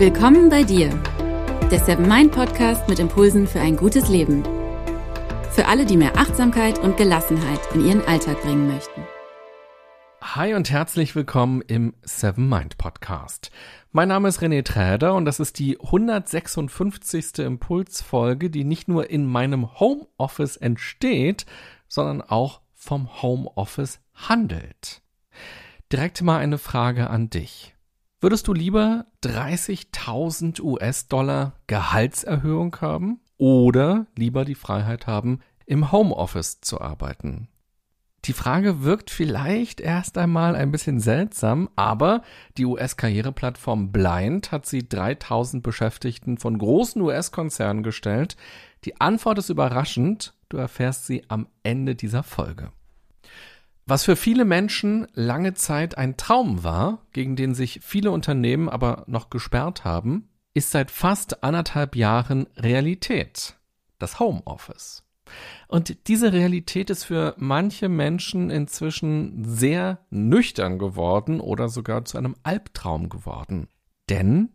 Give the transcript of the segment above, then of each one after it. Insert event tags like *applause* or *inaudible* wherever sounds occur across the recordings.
Willkommen bei dir, der Seven Mind Podcast mit Impulsen für ein gutes Leben. Für alle, die mehr Achtsamkeit und Gelassenheit in ihren Alltag bringen möchten. Hi und herzlich willkommen im Seven Mind Podcast. Mein Name ist René Träder und das ist die 156. Impulsfolge, die nicht nur in meinem Homeoffice entsteht, sondern auch vom Homeoffice handelt. Direkt mal eine Frage an dich. Würdest du lieber 30.000 US-Dollar Gehaltserhöhung haben oder lieber die Freiheit haben, im Homeoffice zu arbeiten? Die Frage wirkt vielleicht erst einmal ein bisschen seltsam, aber die US-Karriereplattform Blind hat sie 3000 Beschäftigten von großen US-Konzernen gestellt. Die Antwort ist überraschend, du erfährst sie am Ende dieser Folge. Was für viele Menschen lange Zeit ein Traum war, gegen den sich viele Unternehmen aber noch gesperrt haben, ist seit fast anderthalb Jahren Realität. Das Homeoffice. Und diese Realität ist für manche Menschen inzwischen sehr nüchtern geworden oder sogar zu einem Albtraum geworden. Denn,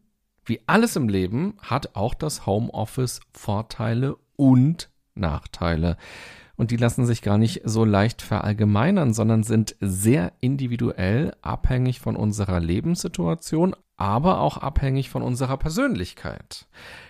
wie alles im Leben, hat auch das Homeoffice Vorteile und Nachteile und die lassen sich gar nicht so leicht verallgemeinern, sondern sind sehr individuell abhängig von unserer Lebenssituation, aber auch abhängig von unserer Persönlichkeit.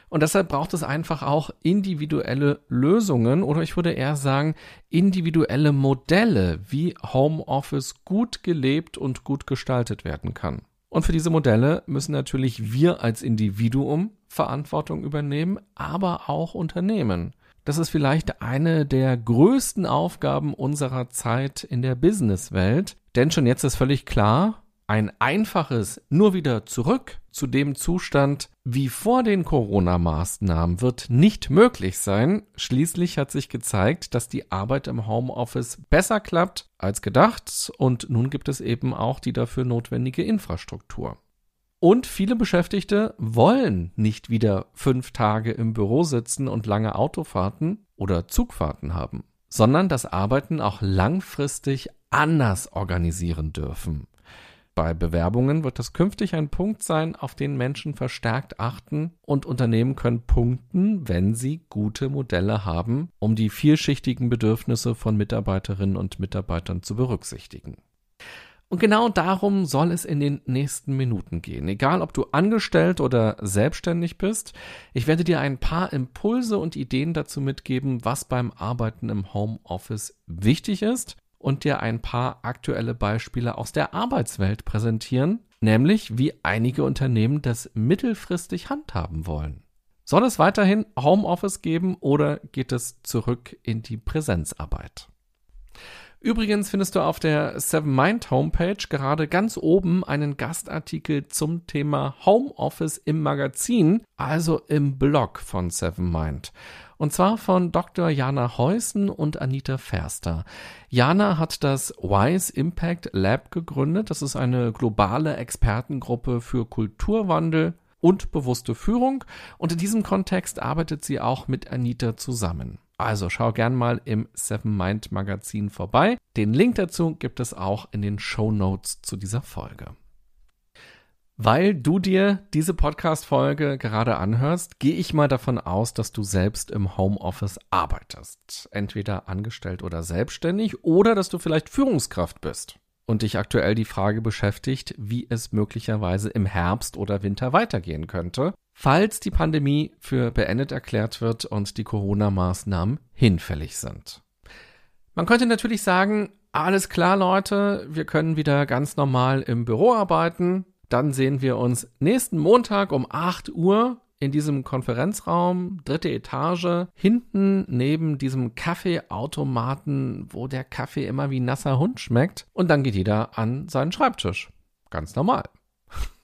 Und deshalb braucht es einfach auch individuelle Lösungen oder ich würde eher sagen individuelle Modelle, wie Homeoffice gut gelebt und gut gestaltet werden kann. Und für diese Modelle müssen natürlich wir als Individuum Verantwortung übernehmen, aber auch Unternehmen. Das ist vielleicht eine der größten Aufgaben unserer Zeit in der Businesswelt. Denn schon jetzt ist völlig klar, ein einfaches nur wieder zurück zu dem Zustand wie vor den Corona-Maßnahmen wird nicht möglich sein. Schließlich hat sich gezeigt, dass die Arbeit im Homeoffice besser klappt als gedacht und nun gibt es eben auch die dafür notwendige Infrastruktur. Und viele Beschäftigte wollen nicht wieder fünf Tage im Büro sitzen und lange Autofahrten oder Zugfahrten haben, sondern das Arbeiten auch langfristig anders organisieren dürfen. Bei Bewerbungen wird das künftig ein Punkt sein, auf den Menschen verstärkt achten und Unternehmen können punkten, wenn sie gute Modelle haben, um die vielschichtigen Bedürfnisse von Mitarbeiterinnen und Mitarbeitern zu berücksichtigen. Und genau darum soll es in den nächsten Minuten gehen. Egal, ob du angestellt oder selbstständig bist, ich werde dir ein paar Impulse und Ideen dazu mitgeben, was beim Arbeiten im Homeoffice wichtig ist und dir ein paar aktuelle Beispiele aus der Arbeitswelt präsentieren, nämlich wie einige Unternehmen das mittelfristig handhaben wollen. Soll es weiterhin Homeoffice geben oder geht es zurück in die Präsenzarbeit? Übrigens findest du auf der Seven Mind Homepage gerade ganz oben einen Gastartikel zum Thema Homeoffice im Magazin, also im Blog von Seven Mind. Und zwar von Dr. Jana Heusen und Anita Ferster. Jana hat das Wise Impact Lab gegründet. Das ist eine globale Expertengruppe für Kulturwandel und bewusste Führung. Und in diesem Kontext arbeitet sie auch mit Anita zusammen. Also schau gern mal im Seven Mind Magazin vorbei. Den Link dazu gibt es auch in den Show Notes zu dieser Folge. Weil du dir diese Podcast-Folge gerade anhörst, gehe ich mal davon aus, dass du selbst im Homeoffice arbeitest. Entweder angestellt oder selbstständig oder dass du vielleicht Führungskraft bist und dich aktuell die Frage beschäftigt, wie es möglicherweise im Herbst oder Winter weitergehen könnte falls die Pandemie für beendet erklärt wird und die Corona-Maßnahmen hinfällig sind. Man könnte natürlich sagen, alles klar Leute, wir können wieder ganz normal im Büro arbeiten. Dann sehen wir uns nächsten Montag um 8 Uhr in diesem Konferenzraum, dritte Etage, hinten neben diesem Kaffeeautomaten, wo der Kaffee immer wie nasser Hund schmeckt. Und dann geht jeder an seinen Schreibtisch. Ganz normal.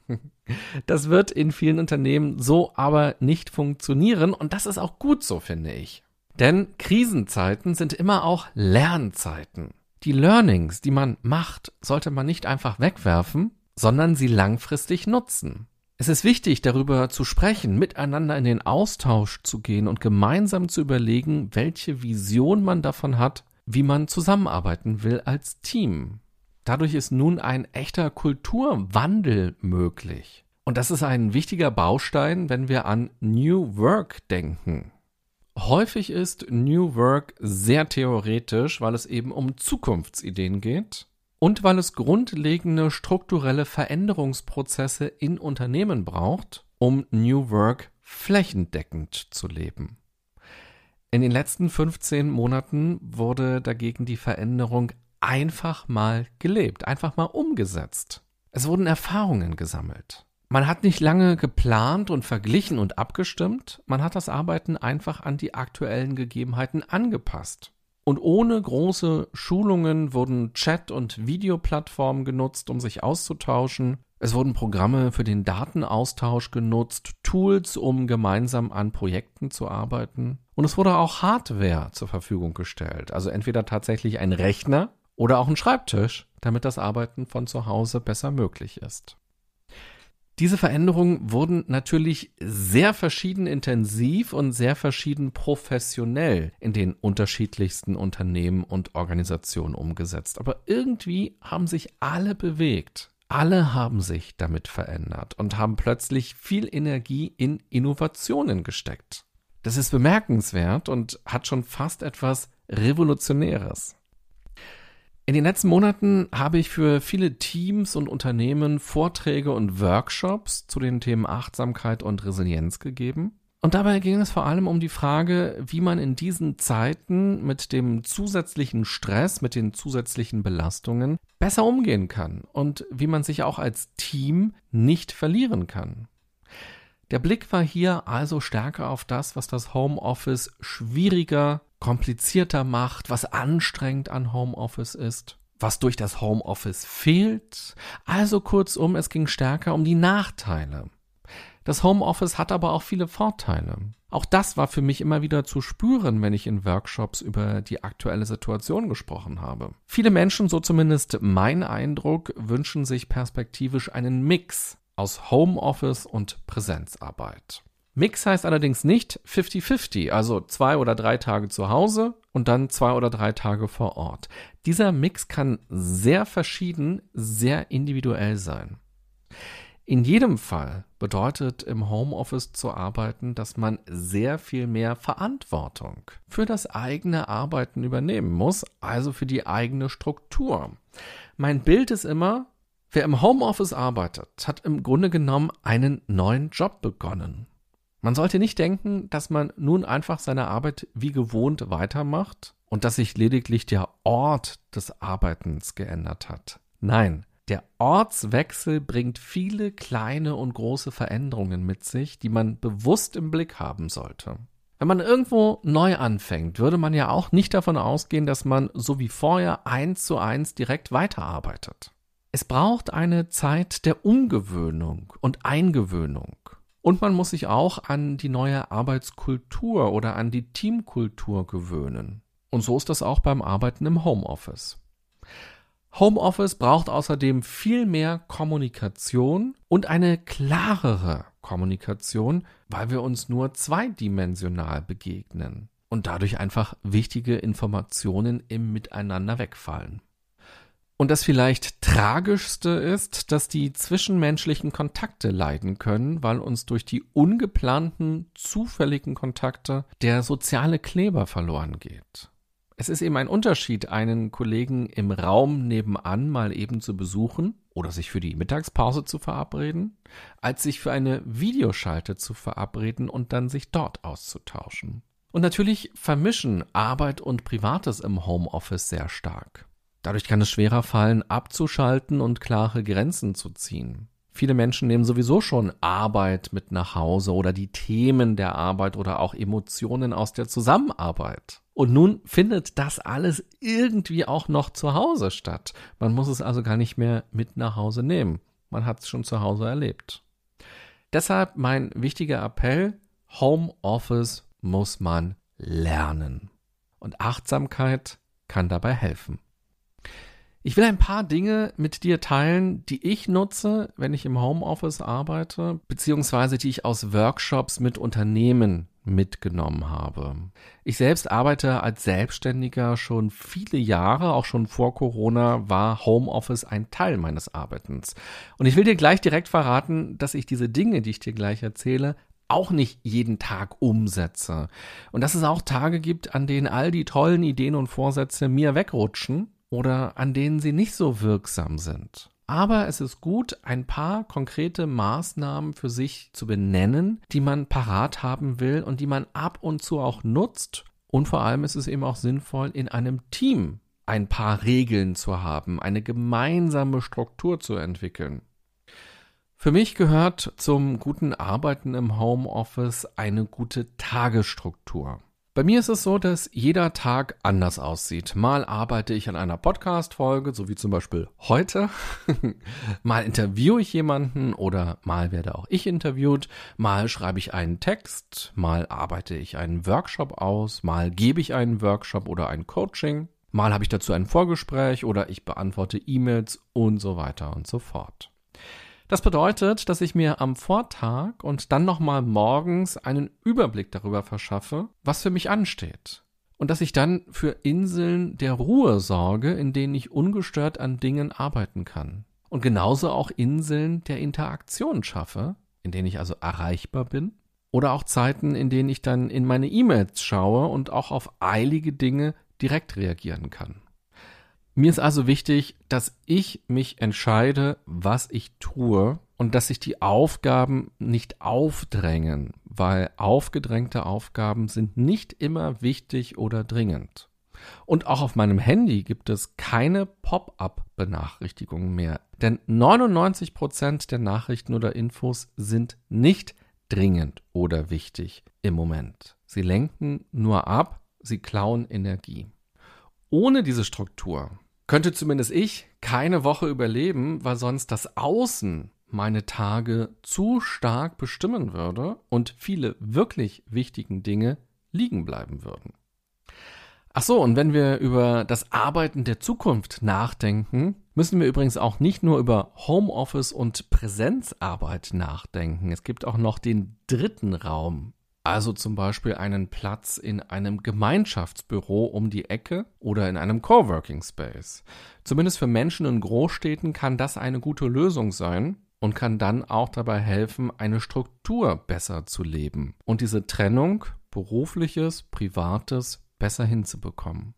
*laughs* Das wird in vielen Unternehmen so aber nicht funktionieren und das ist auch gut so, finde ich. Denn Krisenzeiten sind immer auch Lernzeiten. Die Learnings, die man macht, sollte man nicht einfach wegwerfen, sondern sie langfristig nutzen. Es ist wichtig, darüber zu sprechen, miteinander in den Austausch zu gehen und gemeinsam zu überlegen, welche Vision man davon hat, wie man zusammenarbeiten will als Team. Dadurch ist nun ein echter Kulturwandel möglich. Und das ist ein wichtiger Baustein, wenn wir an New Work denken. Häufig ist New Work sehr theoretisch, weil es eben um Zukunftsideen geht und weil es grundlegende strukturelle Veränderungsprozesse in Unternehmen braucht, um New Work flächendeckend zu leben. In den letzten 15 Monaten wurde dagegen die Veränderung einfach mal gelebt, einfach mal umgesetzt. Es wurden Erfahrungen gesammelt. Man hat nicht lange geplant und verglichen und abgestimmt, man hat das Arbeiten einfach an die aktuellen Gegebenheiten angepasst. Und ohne große Schulungen wurden Chat- und Videoplattformen genutzt, um sich auszutauschen. Es wurden Programme für den Datenaustausch genutzt, Tools, um gemeinsam an Projekten zu arbeiten. Und es wurde auch Hardware zur Verfügung gestellt, also entweder tatsächlich ein Rechner oder auch ein Schreibtisch, damit das Arbeiten von zu Hause besser möglich ist. Diese Veränderungen wurden natürlich sehr verschieden intensiv und sehr verschieden professionell in den unterschiedlichsten Unternehmen und Organisationen umgesetzt. Aber irgendwie haben sich alle bewegt. Alle haben sich damit verändert und haben plötzlich viel Energie in Innovationen gesteckt. Das ist bemerkenswert und hat schon fast etwas Revolutionäres. In den letzten Monaten habe ich für viele Teams und Unternehmen Vorträge und Workshops zu den Themen Achtsamkeit und Resilienz gegeben. Und dabei ging es vor allem um die Frage, wie man in diesen Zeiten mit dem zusätzlichen Stress, mit den zusätzlichen Belastungen besser umgehen kann und wie man sich auch als Team nicht verlieren kann. Der Blick war hier also stärker auf das, was das Homeoffice schwieriger komplizierter macht, was anstrengend an Homeoffice ist, was durch das Homeoffice fehlt. Also kurzum, es ging stärker um die Nachteile. Das Homeoffice hat aber auch viele Vorteile. Auch das war für mich immer wieder zu spüren, wenn ich in Workshops über die aktuelle Situation gesprochen habe. Viele Menschen, so zumindest mein Eindruck, wünschen sich perspektivisch einen Mix aus Homeoffice und Präsenzarbeit. Mix heißt allerdings nicht 50-50, also zwei oder drei Tage zu Hause und dann zwei oder drei Tage vor Ort. Dieser Mix kann sehr verschieden, sehr individuell sein. In jedem Fall bedeutet im Homeoffice zu arbeiten, dass man sehr viel mehr Verantwortung für das eigene Arbeiten übernehmen muss, also für die eigene Struktur. Mein Bild ist immer, wer im Homeoffice arbeitet, hat im Grunde genommen einen neuen Job begonnen. Man sollte nicht denken, dass man nun einfach seine Arbeit wie gewohnt weitermacht und dass sich lediglich der Ort des Arbeitens geändert hat. Nein, der Ortswechsel bringt viele kleine und große Veränderungen mit sich, die man bewusst im Blick haben sollte. Wenn man irgendwo neu anfängt, würde man ja auch nicht davon ausgehen, dass man so wie vorher eins zu eins direkt weiterarbeitet. Es braucht eine Zeit der Umgewöhnung und Eingewöhnung. Und man muss sich auch an die neue Arbeitskultur oder an die Teamkultur gewöhnen. Und so ist das auch beim Arbeiten im Homeoffice. Homeoffice braucht außerdem viel mehr Kommunikation und eine klarere Kommunikation, weil wir uns nur zweidimensional begegnen und dadurch einfach wichtige Informationen im Miteinander wegfallen. Und das vielleicht tragischste ist, dass die zwischenmenschlichen Kontakte leiden können, weil uns durch die ungeplanten, zufälligen Kontakte der soziale Kleber verloren geht. Es ist eben ein Unterschied, einen Kollegen im Raum nebenan mal eben zu besuchen oder sich für die Mittagspause zu verabreden, als sich für eine Videoschalte zu verabreden und dann sich dort auszutauschen. Und natürlich vermischen Arbeit und Privates im Homeoffice sehr stark. Dadurch kann es schwerer fallen, abzuschalten und klare Grenzen zu ziehen. Viele Menschen nehmen sowieso schon Arbeit mit nach Hause oder die Themen der Arbeit oder auch Emotionen aus der Zusammenarbeit. Und nun findet das alles irgendwie auch noch zu Hause statt. Man muss es also gar nicht mehr mit nach Hause nehmen. Man hat es schon zu Hause erlebt. Deshalb mein wichtiger Appell, Homeoffice muss man lernen. Und Achtsamkeit kann dabei helfen. Ich will ein paar Dinge mit dir teilen, die ich nutze, wenn ich im Homeoffice arbeite, beziehungsweise die ich aus Workshops mit Unternehmen mitgenommen habe. Ich selbst arbeite als Selbstständiger schon viele Jahre, auch schon vor Corona war Homeoffice ein Teil meines Arbeitens. Und ich will dir gleich direkt verraten, dass ich diese Dinge, die ich dir gleich erzähle, auch nicht jeden Tag umsetze. Und dass es auch Tage gibt, an denen all die tollen Ideen und Vorsätze mir wegrutschen oder an denen sie nicht so wirksam sind. Aber es ist gut, ein paar konkrete Maßnahmen für sich zu benennen, die man parat haben will und die man ab und zu auch nutzt. Und vor allem ist es eben auch sinnvoll, in einem Team ein paar Regeln zu haben, eine gemeinsame Struktur zu entwickeln. Für mich gehört zum guten Arbeiten im Homeoffice eine gute Tagesstruktur. Bei mir ist es so, dass jeder Tag anders aussieht. Mal arbeite ich an einer Podcast-Folge, so wie zum Beispiel heute. *laughs* mal interviewe ich jemanden oder mal werde auch ich interviewt. Mal schreibe ich einen Text. Mal arbeite ich einen Workshop aus. Mal gebe ich einen Workshop oder ein Coaching. Mal habe ich dazu ein Vorgespräch oder ich beantworte E-Mails und so weiter und so fort. Das bedeutet, dass ich mir am Vortag und dann nochmal morgens einen Überblick darüber verschaffe, was für mich ansteht. Und dass ich dann für Inseln der Ruhe sorge, in denen ich ungestört an Dingen arbeiten kann. Und genauso auch Inseln der Interaktion schaffe, in denen ich also erreichbar bin. Oder auch Zeiten, in denen ich dann in meine E-Mails schaue und auch auf eilige Dinge direkt reagieren kann. Mir ist also wichtig, dass ich mich entscheide, was ich tue und dass sich die Aufgaben nicht aufdrängen, weil aufgedrängte Aufgaben sind nicht immer wichtig oder dringend. Und auch auf meinem Handy gibt es keine Pop-up-Benachrichtigungen mehr, denn 99 Prozent der Nachrichten oder Infos sind nicht dringend oder wichtig im Moment. Sie lenken nur ab, sie klauen Energie. Ohne diese Struktur könnte zumindest ich keine Woche überleben, weil sonst das Außen meine Tage zu stark bestimmen würde und viele wirklich wichtigen Dinge liegen bleiben würden. Ach so, und wenn wir über das Arbeiten der Zukunft nachdenken, müssen wir übrigens auch nicht nur über Homeoffice und Präsenzarbeit nachdenken. Es gibt auch noch den dritten Raum also zum Beispiel einen Platz in einem Gemeinschaftsbüro um die Ecke oder in einem Coworking Space. Zumindest für Menschen in Großstädten kann das eine gute Lösung sein und kann dann auch dabei helfen, eine Struktur besser zu leben und diese Trennung berufliches, privates besser hinzubekommen.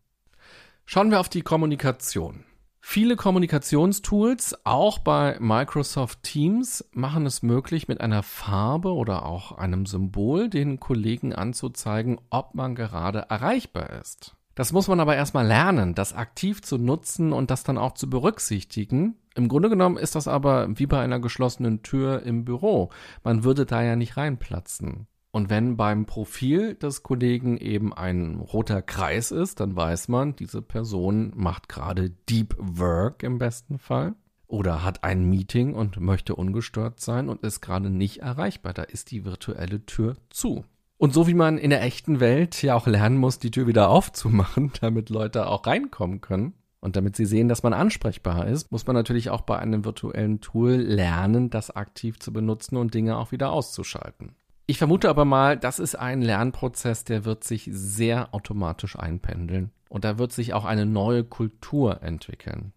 Schauen wir auf die Kommunikation. Viele Kommunikationstools, auch bei Microsoft Teams, machen es möglich, mit einer Farbe oder auch einem Symbol den Kollegen anzuzeigen, ob man gerade erreichbar ist. Das muss man aber erstmal lernen, das aktiv zu nutzen und das dann auch zu berücksichtigen. Im Grunde genommen ist das aber wie bei einer geschlossenen Tür im Büro. Man würde da ja nicht reinplatzen. Und wenn beim Profil des Kollegen eben ein roter Kreis ist, dann weiß man, diese Person macht gerade Deep Work im besten Fall oder hat ein Meeting und möchte ungestört sein und ist gerade nicht erreichbar. Da ist die virtuelle Tür zu. Und so wie man in der echten Welt ja auch lernen muss, die Tür wieder aufzumachen, *laughs* damit Leute auch reinkommen können, und damit sie sehen, dass man ansprechbar ist, muss man natürlich auch bei einem virtuellen Tool lernen, das aktiv zu benutzen und Dinge auch wieder auszuschalten. Ich vermute aber mal, das ist ein Lernprozess, der wird sich sehr automatisch einpendeln. Und da wird sich auch eine neue Kultur entwickeln.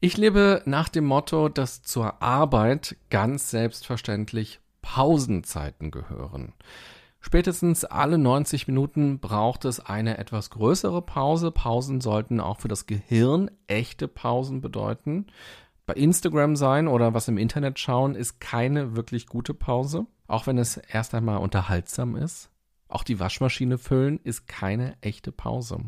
Ich lebe nach dem Motto, dass zur Arbeit ganz selbstverständlich Pausenzeiten gehören. Spätestens alle 90 Minuten braucht es eine etwas größere Pause. Pausen sollten auch für das Gehirn echte Pausen bedeuten. Bei Instagram sein oder was im Internet schauen ist keine wirklich gute Pause. Auch wenn es erst einmal unterhaltsam ist. Auch die Waschmaschine füllen ist keine echte Pause.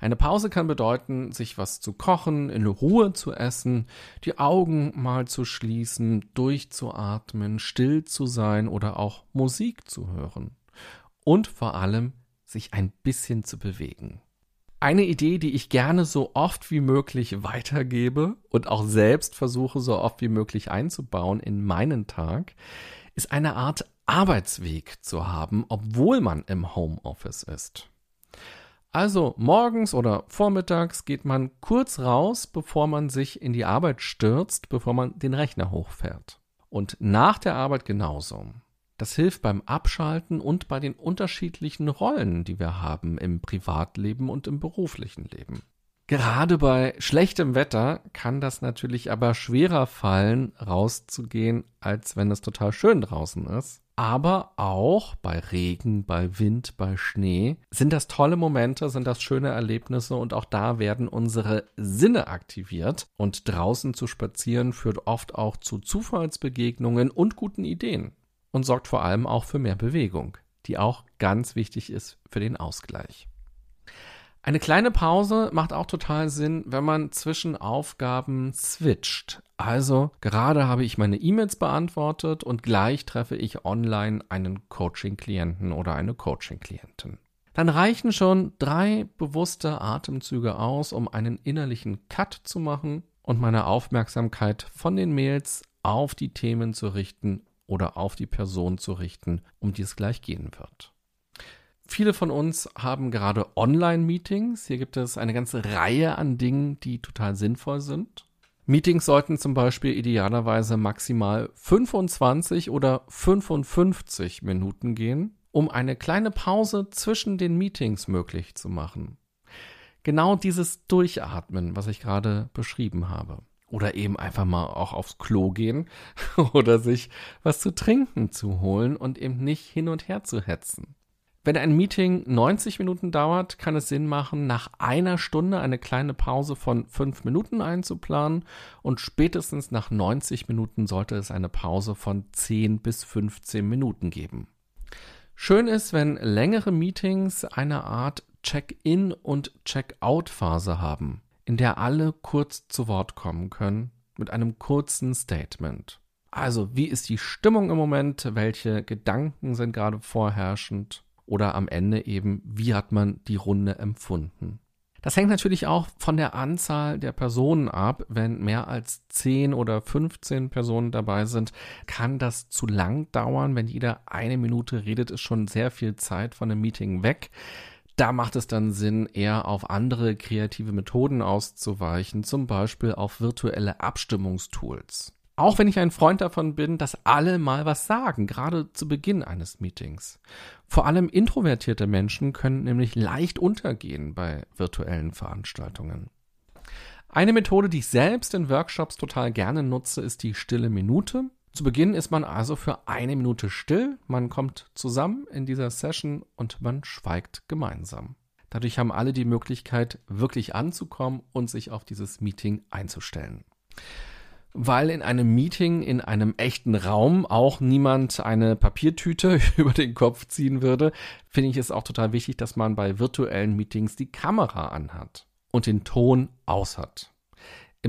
Eine Pause kann bedeuten, sich was zu kochen, in Ruhe zu essen, die Augen mal zu schließen, durchzuatmen, still zu sein oder auch Musik zu hören. Und vor allem sich ein bisschen zu bewegen. Eine Idee, die ich gerne so oft wie möglich weitergebe und auch selbst versuche so oft wie möglich einzubauen in meinen Tag, ist eine Art Arbeitsweg zu haben, obwohl man im Homeoffice ist. Also morgens oder vormittags geht man kurz raus, bevor man sich in die Arbeit stürzt, bevor man den Rechner hochfährt. Und nach der Arbeit genauso. Das hilft beim Abschalten und bei den unterschiedlichen Rollen, die wir haben im Privatleben und im beruflichen Leben. Gerade bei schlechtem Wetter kann das natürlich aber schwerer fallen, rauszugehen, als wenn es total schön draußen ist. Aber auch bei Regen, bei Wind, bei Schnee sind das tolle Momente, sind das schöne Erlebnisse und auch da werden unsere Sinne aktiviert. Und draußen zu spazieren führt oft auch zu Zufallsbegegnungen und guten Ideen und sorgt vor allem auch für mehr Bewegung, die auch ganz wichtig ist für den Ausgleich. Eine kleine Pause macht auch total Sinn, wenn man zwischen Aufgaben switcht. Also gerade habe ich meine E-Mails beantwortet und gleich treffe ich online einen Coaching-Klienten oder eine Coaching-Klientin. Dann reichen schon drei bewusste Atemzüge aus, um einen innerlichen Cut zu machen und meine Aufmerksamkeit von den Mails auf die Themen zu richten oder auf die Person zu richten, um die es gleich gehen wird. Viele von uns haben gerade Online-Meetings. Hier gibt es eine ganze Reihe an Dingen, die total sinnvoll sind. Meetings sollten zum Beispiel idealerweise maximal 25 oder 55 Minuten gehen, um eine kleine Pause zwischen den Meetings möglich zu machen. Genau dieses Durchatmen, was ich gerade beschrieben habe. Oder eben einfach mal auch aufs Klo gehen *laughs* oder sich was zu trinken zu holen und eben nicht hin und her zu hetzen. Wenn ein Meeting 90 Minuten dauert, kann es Sinn machen, nach einer Stunde eine kleine Pause von fünf Minuten einzuplanen und spätestens nach 90 Minuten sollte es eine Pause von 10 bis 15 Minuten geben. Schön ist, wenn längere Meetings eine Art Check-in und Check-out-Phase haben, in der alle kurz zu Wort kommen können mit einem kurzen Statement. Also, wie ist die Stimmung im Moment? Welche Gedanken sind gerade vorherrschend? oder am Ende eben, wie hat man die Runde empfunden. Das hängt natürlich auch von der Anzahl der Personen ab. Wenn mehr als 10 oder 15 Personen dabei sind, kann das zu lang dauern. Wenn jeder eine Minute redet, ist schon sehr viel Zeit von dem Meeting weg. Da macht es dann Sinn, eher auf andere kreative Methoden auszuweichen, zum Beispiel auf virtuelle Abstimmungstools. Auch wenn ich ein Freund davon bin, dass alle mal was sagen, gerade zu Beginn eines Meetings. Vor allem introvertierte Menschen können nämlich leicht untergehen bei virtuellen Veranstaltungen. Eine Methode, die ich selbst in Workshops total gerne nutze, ist die stille Minute. Zu Beginn ist man also für eine Minute still, man kommt zusammen in dieser Session und man schweigt gemeinsam. Dadurch haben alle die Möglichkeit, wirklich anzukommen und sich auf dieses Meeting einzustellen weil in einem Meeting in einem echten Raum auch niemand eine Papiertüte *laughs* über den Kopf ziehen würde, finde ich es auch total wichtig, dass man bei virtuellen Meetings die Kamera anhat und den Ton aus hat.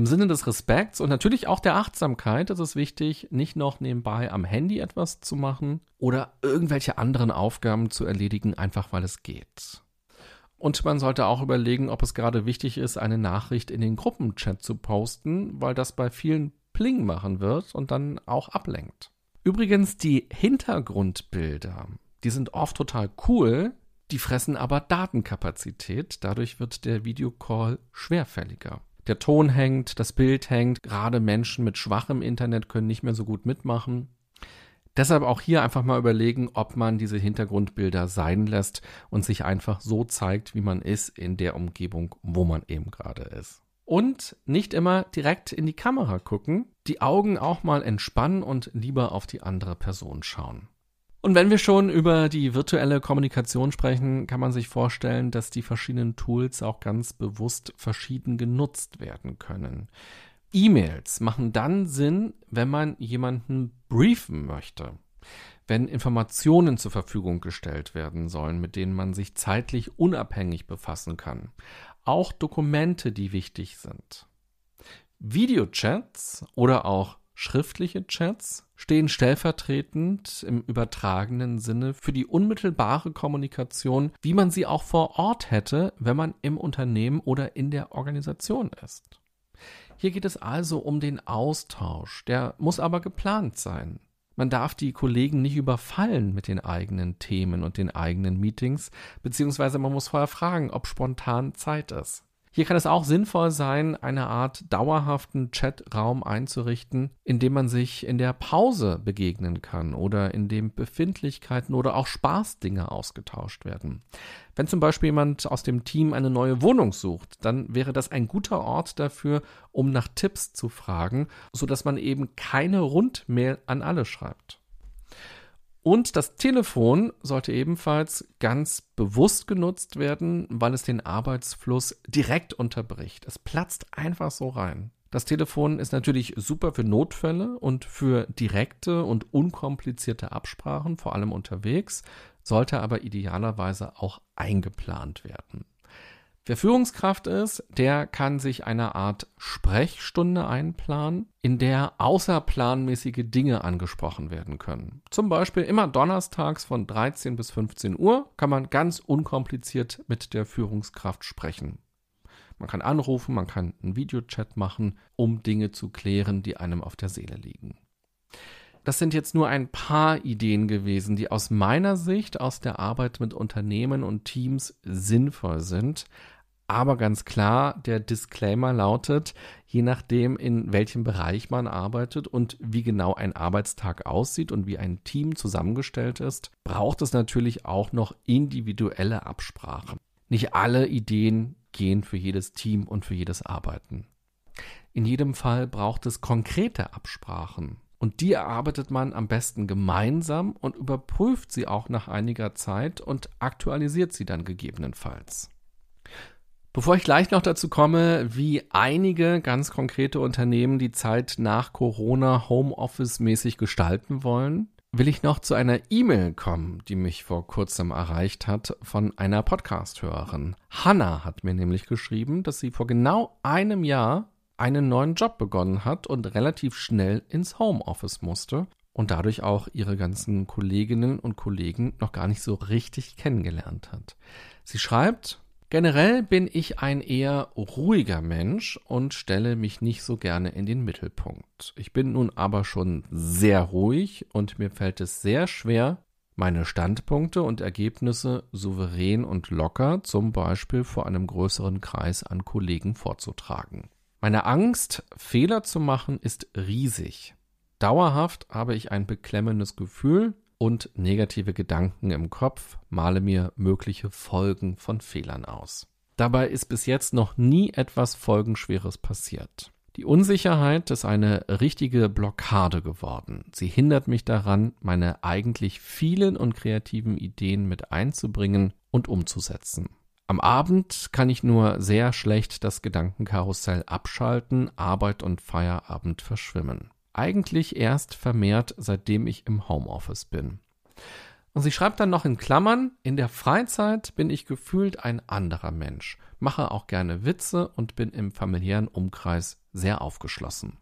Im Sinne des Respekts und natürlich auch der Achtsamkeit ist es wichtig, nicht noch nebenbei am Handy etwas zu machen oder irgendwelche anderen Aufgaben zu erledigen, einfach weil es geht. Und man sollte auch überlegen, ob es gerade wichtig ist, eine Nachricht in den Gruppenchat zu posten, weil das bei vielen Pling machen wird und dann auch ablenkt. Übrigens, die Hintergrundbilder, die sind oft total cool, die fressen aber Datenkapazität, dadurch wird der Videocall schwerfälliger. Der Ton hängt, das Bild hängt, gerade Menschen mit schwachem Internet können nicht mehr so gut mitmachen. Deshalb auch hier einfach mal überlegen, ob man diese Hintergrundbilder sein lässt und sich einfach so zeigt, wie man ist in der Umgebung, wo man eben gerade ist. Und nicht immer direkt in die Kamera gucken, die Augen auch mal entspannen und lieber auf die andere Person schauen. Und wenn wir schon über die virtuelle Kommunikation sprechen, kann man sich vorstellen, dass die verschiedenen Tools auch ganz bewusst verschieden genutzt werden können. E-Mails machen dann Sinn, wenn man jemanden briefen möchte. Wenn Informationen zur Verfügung gestellt werden sollen, mit denen man sich zeitlich unabhängig befassen kann. Auch Dokumente, die wichtig sind. Videochats oder auch schriftliche Chats stehen stellvertretend im übertragenen Sinne für die unmittelbare Kommunikation, wie man sie auch vor Ort hätte, wenn man im Unternehmen oder in der Organisation ist. Hier geht es also um den Austausch, der muss aber geplant sein. Man darf die Kollegen nicht überfallen mit den eigenen Themen und den eigenen Meetings, beziehungsweise man muss vorher fragen, ob spontan Zeit ist. Hier kann es auch sinnvoll sein, eine Art dauerhaften Chatraum einzurichten, in dem man sich in der Pause begegnen kann oder in dem Befindlichkeiten oder auch Spaßdinge ausgetauscht werden. Wenn zum Beispiel jemand aus dem Team eine neue Wohnung sucht, dann wäre das ein guter Ort dafür, um nach Tipps zu fragen, sodass man eben keine Rundmail an alle schreibt. Und das Telefon sollte ebenfalls ganz bewusst genutzt werden, weil es den Arbeitsfluss direkt unterbricht. Es platzt einfach so rein. Das Telefon ist natürlich super für Notfälle und für direkte und unkomplizierte Absprachen, vor allem unterwegs, sollte aber idealerweise auch eingeplant werden. Wer Führungskraft ist, der kann sich eine Art Sprechstunde einplanen, in der außerplanmäßige Dinge angesprochen werden können. Zum Beispiel immer donnerstags von 13 bis 15 Uhr kann man ganz unkompliziert mit der Führungskraft sprechen. Man kann anrufen, man kann einen Videochat machen, um Dinge zu klären, die einem auf der Seele liegen. Das sind jetzt nur ein paar Ideen gewesen, die aus meiner Sicht aus der Arbeit mit Unternehmen und Teams sinnvoll sind. Aber ganz klar, der Disclaimer lautet, je nachdem, in welchem Bereich man arbeitet und wie genau ein Arbeitstag aussieht und wie ein Team zusammengestellt ist, braucht es natürlich auch noch individuelle Absprachen. Nicht alle Ideen gehen für jedes Team und für jedes Arbeiten. In jedem Fall braucht es konkrete Absprachen. Und die erarbeitet man am besten gemeinsam und überprüft sie auch nach einiger Zeit und aktualisiert sie dann gegebenenfalls. Bevor ich gleich noch dazu komme, wie einige ganz konkrete Unternehmen die Zeit nach Corona Homeoffice-mäßig gestalten wollen, will ich noch zu einer E-Mail kommen, die mich vor kurzem erreicht hat von einer Podcast-Hörerin. Hannah hat mir nämlich geschrieben, dass sie vor genau einem Jahr einen neuen Job begonnen hat und relativ schnell ins Homeoffice musste und dadurch auch ihre ganzen Kolleginnen und Kollegen noch gar nicht so richtig kennengelernt hat. Sie schreibt, Generell bin ich ein eher ruhiger Mensch und stelle mich nicht so gerne in den Mittelpunkt. Ich bin nun aber schon sehr ruhig und mir fällt es sehr schwer, meine Standpunkte und Ergebnisse souverän und locker, zum Beispiel vor einem größeren Kreis an Kollegen vorzutragen. Meine Angst, Fehler zu machen, ist riesig. Dauerhaft habe ich ein beklemmendes Gefühl und negative Gedanken im Kopf, male mir mögliche Folgen von Fehlern aus. Dabei ist bis jetzt noch nie etwas Folgenschweres passiert. Die Unsicherheit ist eine richtige Blockade geworden. Sie hindert mich daran, meine eigentlich vielen und kreativen Ideen mit einzubringen und umzusetzen. Am Abend kann ich nur sehr schlecht das Gedankenkarussell abschalten, Arbeit und Feierabend verschwimmen. Eigentlich erst vermehrt, seitdem ich im Homeoffice bin. Und sie schreibt dann noch in Klammern, in der Freizeit bin ich gefühlt ein anderer Mensch, mache auch gerne Witze und bin im familiären Umkreis sehr aufgeschlossen.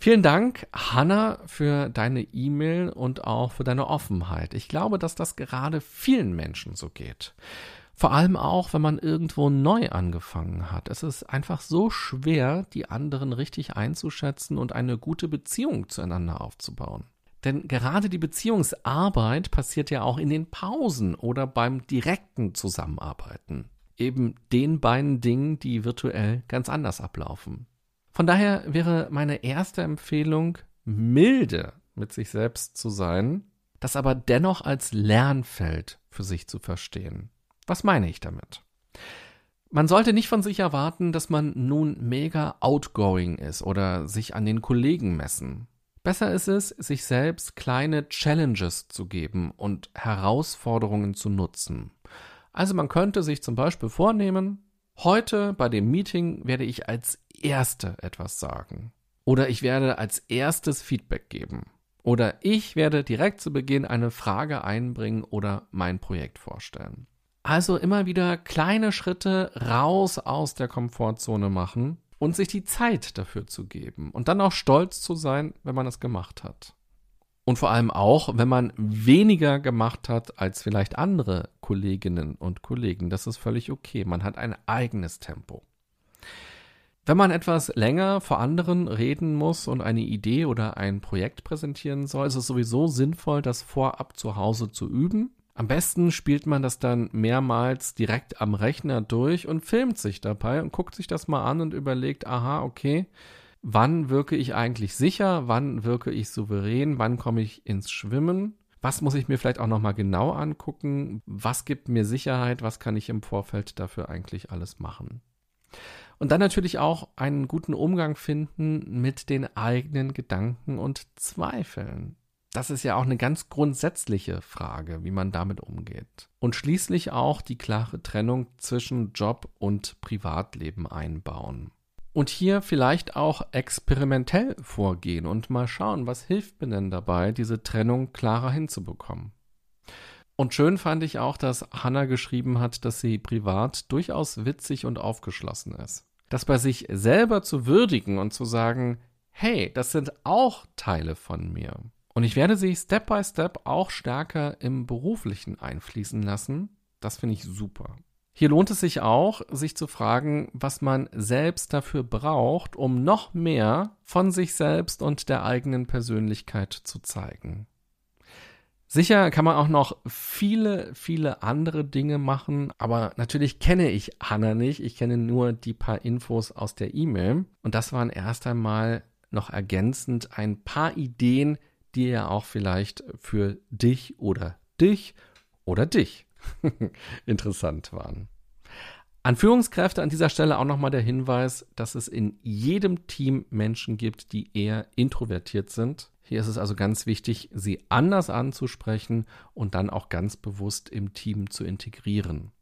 Vielen Dank, Hanna, für deine E-Mail und auch für deine Offenheit. Ich glaube, dass das gerade vielen Menschen so geht. Vor allem auch, wenn man irgendwo neu angefangen hat. Es ist einfach so schwer, die anderen richtig einzuschätzen und eine gute Beziehung zueinander aufzubauen. Denn gerade die Beziehungsarbeit passiert ja auch in den Pausen oder beim direkten Zusammenarbeiten. Eben den beiden Dingen, die virtuell ganz anders ablaufen. Von daher wäre meine erste Empfehlung, milde mit sich selbst zu sein, das aber dennoch als Lernfeld für sich zu verstehen. Was meine ich damit? Man sollte nicht von sich erwarten, dass man nun mega outgoing ist oder sich an den Kollegen messen. Besser ist es, sich selbst kleine Challenges zu geben und Herausforderungen zu nutzen. Also man könnte sich zum Beispiel vornehmen, heute bei dem Meeting werde ich als Erste etwas sagen. Oder ich werde als erstes Feedback geben. Oder ich werde direkt zu Beginn eine Frage einbringen oder mein Projekt vorstellen. Also immer wieder kleine Schritte raus aus der Komfortzone machen und sich die Zeit dafür zu geben und dann auch stolz zu sein, wenn man es gemacht hat. Und vor allem auch, wenn man weniger gemacht hat als vielleicht andere Kolleginnen und Kollegen. Das ist völlig okay. Man hat ein eigenes Tempo. Wenn man etwas länger vor anderen reden muss und eine Idee oder ein Projekt präsentieren soll, ist es sowieso sinnvoll, das vorab zu Hause zu üben. Am besten spielt man das dann mehrmals direkt am Rechner durch und filmt sich dabei und guckt sich das mal an und überlegt, aha, okay, wann wirke ich eigentlich sicher, wann wirke ich souverän, wann komme ich ins Schwimmen, was muss ich mir vielleicht auch nochmal genau angucken, was gibt mir Sicherheit, was kann ich im Vorfeld dafür eigentlich alles machen. Und dann natürlich auch einen guten Umgang finden mit den eigenen Gedanken und Zweifeln. Das ist ja auch eine ganz grundsätzliche Frage, wie man damit umgeht. Und schließlich auch die klare Trennung zwischen Job und Privatleben einbauen. Und hier vielleicht auch experimentell vorgehen und mal schauen, was hilft mir denn dabei, diese Trennung klarer hinzubekommen. Und schön fand ich auch, dass Hannah geschrieben hat, dass sie privat durchaus witzig und aufgeschlossen ist. Das bei sich selber zu würdigen und zu sagen, hey, das sind auch Teile von mir. Und ich werde sie Step by Step auch stärker im beruflichen einfließen lassen. Das finde ich super. Hier lohnt es sich auch, sich zu fragen, was man selbst dafür braucht, um noch mehr von sich selbst und der eigenen Persönlichkeit zu zeigen. Sicher kann man auch noch viele, viele andere Dinge machen, aber natürlich kenne ich Hannah nicht. Ich kenne nur die paar Infos aus der E-Mail. Und das waren erst einmal noch ergänzend ein paar Ideen, die ja auch vielleicht für dich oder dich oder dich *laughs* interessant waren. An Führungskräfte an dieser Stelle auch nochmal der Hinweis, dass es in jedem Team Menschen gibt, die eher introvertiert sind. Hier ist es also ganz wichtig, sie anders anzusprechen und dann auch ganz bewusst im Team zu integrieren.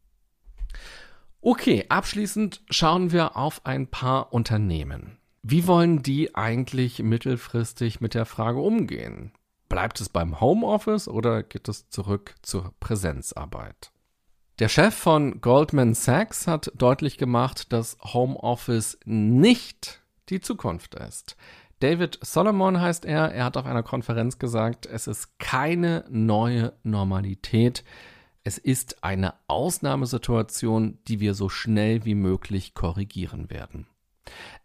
Okay, abschließend schauen wir auf ein paar Unternehmen. Wie wollen die eigentlich mittelfristig mit der Frage umgehen? Bleibt es beim Homeoffice oder geht es zurück zur Präsenzarbeit? Der Chef von Goldman Sachs hat deutlich gemacht, dass Homeoffice nicht die Zukunft ist. David Solomon heißt er. Er hat auf einer Konferenz gesagt, es ist keine neue Normalität. Es ist eine Ausnahmesituation, die wir so schnell wie möglich korrigieren werden.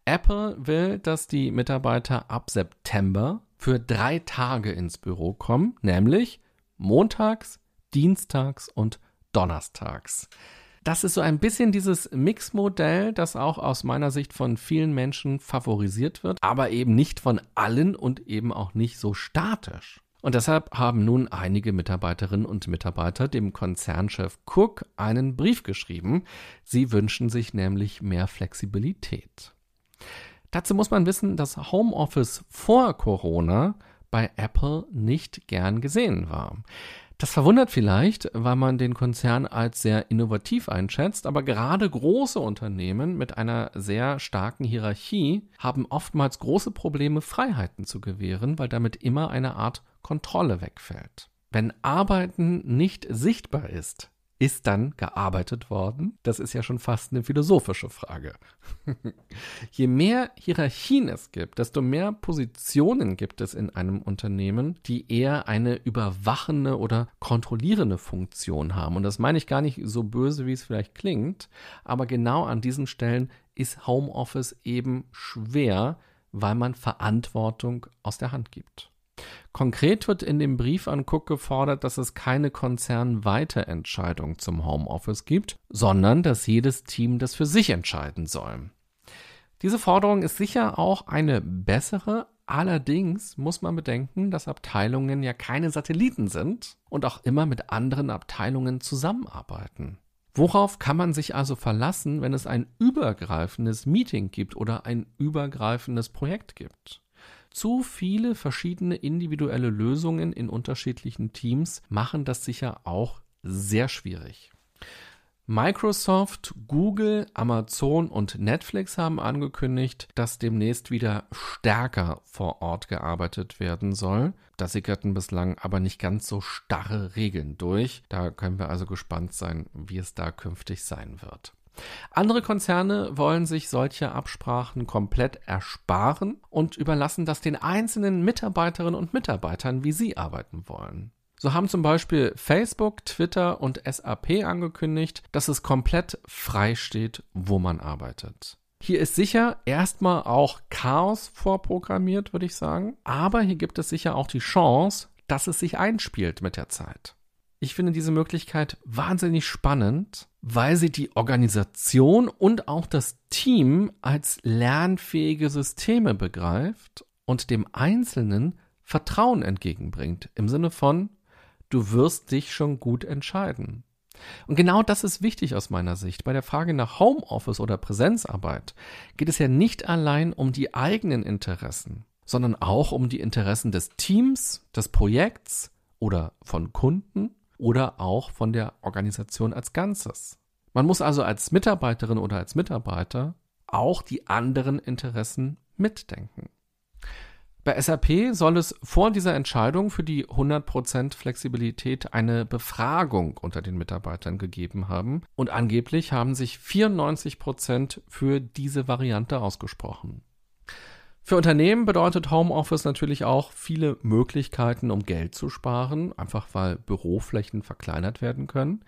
Apple will, dass die Mitarbeiter ab September für drei Tage ins Büro kommen, nämlich montags, dienstags und donnerstags. Das ist so ein bisschen dieses Mixmodell, das auch aus meiner Sicht von vielen Menschen favorisiert wird, aber eben nicht von allen und eben auch nicht so statisch. Und deshalb haben nun einige Mitarbeiterinnen und Mitarbeiter dem Konzernchef Cook einen Brief geschrieben. Sie wünschen sich nämlich mehr Flexibilität. Dazu muss man wissen, dass Homeoffice vor Corona bei Apple nicht gern gesehen war. Das verwundert vielleicht, weil man den Konzern als sehr innovativ einschätzt, aber gerade große Unternehmen mit einer sehr starken Hierarchie haben oftmals große Probleme, Freiheiten zu gewähren, weil damit immer eine Art Kontrolle wegfällt. Wenn Arbeiten nicht sichtbar ist, ist dann gearbeitet worden? Das ist ja schon fast eine philosophische Frage. *laughs* Je mehr Hierarchien es gibt, desto mehr Positionen gibt es in einem Unternehmen, die eher eine überwachende oder kontrollierende Funktion haben. Und das meine ich gar nicht so böse, wie es vielleicht klingt, aber genau an diesen Stellen ist Homeoffice eben schwer, weil man Verantwortung aus der Hand gibt. Konkret wird in dem Brief an Cook gefordert, dass es keine konzernweite Entscheidung zum Homeoffice gibt, sondern dass jedes Team das für sich entscheiden soll. Diese Forderung ist sicher auch eine bessere, allerdings muss man bedenken, dass Abteilungen ja keine Satelliten sind und auch immer mit anderen Abteilungen zusammenarbeiten. Worauf kann man sich also verlassen, wenn es ein übergreifendes Meeting gibt oder ein übergreifendes Projekt gibt? Zu viele verschiedene individuelle Lösungen in unterschiedlichen Teams machen das sicher auch sehr schwierig. Microsoft, Google, Amazon und Netflix haben angekündigt, dass demnächst wieder stärker vor Ort gearbeitet werden soll. Da sickerten bislang aber nicht ganz so starre Regeln durch. Da können wir also gespannt sein, wie es da künftig sein wird. Andere Konzerne wollen sich solche Absprachen komplett ersparen und überlassen das den einzelnen Mitarbeiterinnen und Mitarbeitern, wie sie arbeiten wollen. So haben zum Beispiel Facebook, Twitter und SAP angekündigt, dass es komplett frei steht, wo man arbeitet. Hier ist sicher erstmal auch Chaos vorprogrammiert, würde ich sagen. Aber hier gibt es sicher auch die Chance, dass es sich einspielt mit der Zeit. Ich finde diese Möglichkeit wahnsinnig spannend, weil sie die Organisation und auch das Team als lernfähige Systeme begreift und dem Einzelnen Vertrauen entgegenbringt. Im Sinne von, du wirst dich schon gut entscheiden. Und genau das ist wichtig aus meiner Sicht. Bei der Frage nach Homeoffice oder Präsenzarbeit geht es ja nicht allein um die eigenen Interessen, sondern auch um die Interessen des Teams, des Projekts oder von Kunden oder auch von der Organisation als Ganzes. Man muss also als Mitarbeiterin oder als Mitarbeiter auch die anderen Interessen mitdenken. Bei SAP soll es vor dieser Entscheidung für die 100% Flexibilität eine Befragung unter den Mitarbeitern gegeben haben und angeblich haben sich 94% für diese Variante ausgesprochen. Für Unternehmen bedeutet Homeoffice natürlich auch viele Möglichkeiten, um Geld zu sparen, einfach weil Büroflächen verkleinert werden können.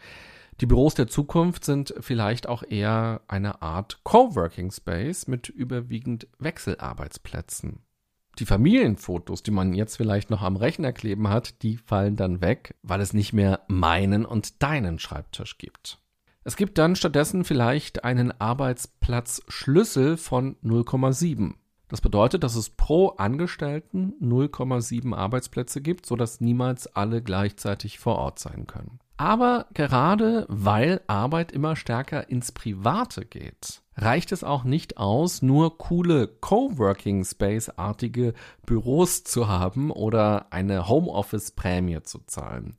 Die Büros der Zukunft sind vielleicht auch eher eine Art Coworking Space mit überwiegend Wechselarbeitsplätzen. Die Familienfotos, die man jetzt vielleicht noch am Rechner kleben hat, die fallen dann weg, weil es nicht mehr meinen und deinen Schreibtisch gibt. Es gibt dann stattdessen vielleicht einen Arbeitsplatzschlüssel von 0,7. Das bedeutet, dass es pro Angestellten 0,7 Arbeitsplätze gibt, sodass niemals alle gleichzeitig vor Ort sein können. Aber gerade weil Arbeit immer stärker ins Private geht, reicht es auch nicht aus, nur coole Coworking Space-artige Büros zu haben oder eine Homeoffice-Prämie zu zahlen.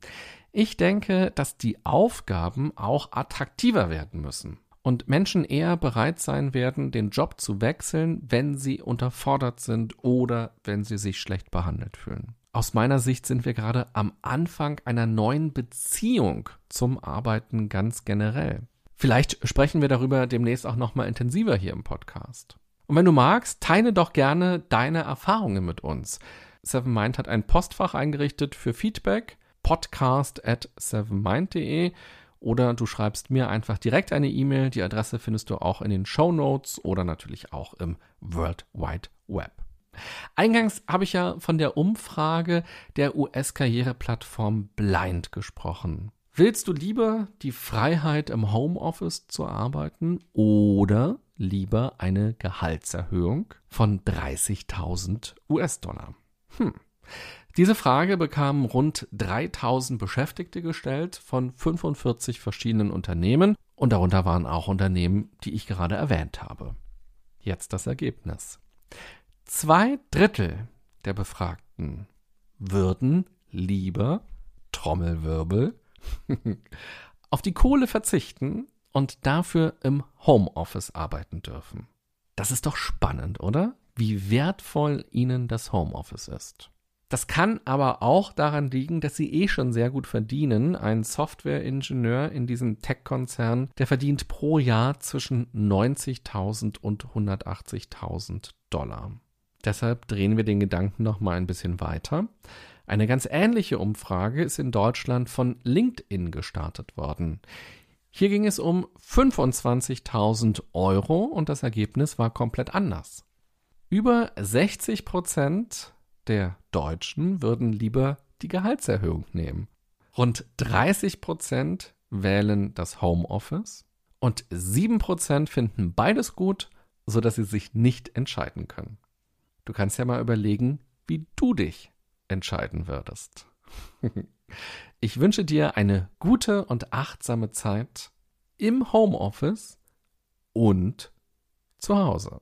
Ich denke, dass die Aufgaben auch attraktiver werden müssen und Menschen eher bereit sein werden, den Job zu wechseln, wenn sie unterfordert sind oder wenn sie sich schlecht behandelt fühlen. Aus meiner Sicht sind wir gerade am Anfang einer neuen Beziehung zum Arbeiten ganz generell. Vielleicht sprechen wir darüber demnächst auch nochmal intensiver hier im Podcast. Und wenn du magst, teile doch gerne deine Erfahrungen mit uns. Seven Mind hat ein Postfach eingerichtet für Feedback, podcast at sevenmind.de oder du schreibst mir einfach direkt eine E-Mail. Die Adresse findest du auch in den Show Notes oder natürlich auch im World Wide Web. Eingangs habe ich ja von der Umfrage der US-Karriereplattform Blind gesprochen. Willst du lieber die Freiheit im Homeoffice zu arbeiten oder lieber eine Gehaltserhöhung von 30.000 US-Dollar? Hm. Diese Frage bekamen rund 3000 Beschäftigte gestellt von 45 verschiedenen Unternehmen und darunter waren auch Unternehmen, die ich gerade erwähnt habe. Jetzt das Ergebnis. Zwei Drittel der Befragten würden lieber Trommelwirbel *laughs* auf die Kohle verzichten und dafür im Homeoffice arbeiten dürfen. Das ist doch spannend, oder? Wie wertvoll ihnen das Homeoffice ist. Das kann aber auch daran liegen, dass sie eh schon sehr gut verdienen. Ein Softwareingenieur in diesem Tech-Konzern, der verdient pro Jahr zwischen 90.000 und 180.000 Dollar. Deshalb drehen wir den Gedanken noch mal ein bisschen weiter. Eine ganz ähnliche Umfrage ist in Deutschland von LinkedIn gestartet worden. Hier ging es um 25.000 Euro und das Ergebnis war komplett anders. Über 60 Prozent der Deutschen würden lieber die Gehaltserhöhung nehmen. Rund 30 Prozent wählen das Homeoffice und 7 Prozent finden beides gut, sodass sie sich nicht entscheiden können. Du kannst ja mal überlegen, wie du dich entscheiden würdest. *laughs* ich wünsche dir eine gute und achtsame Zeit im Homeoffice und zu Hause.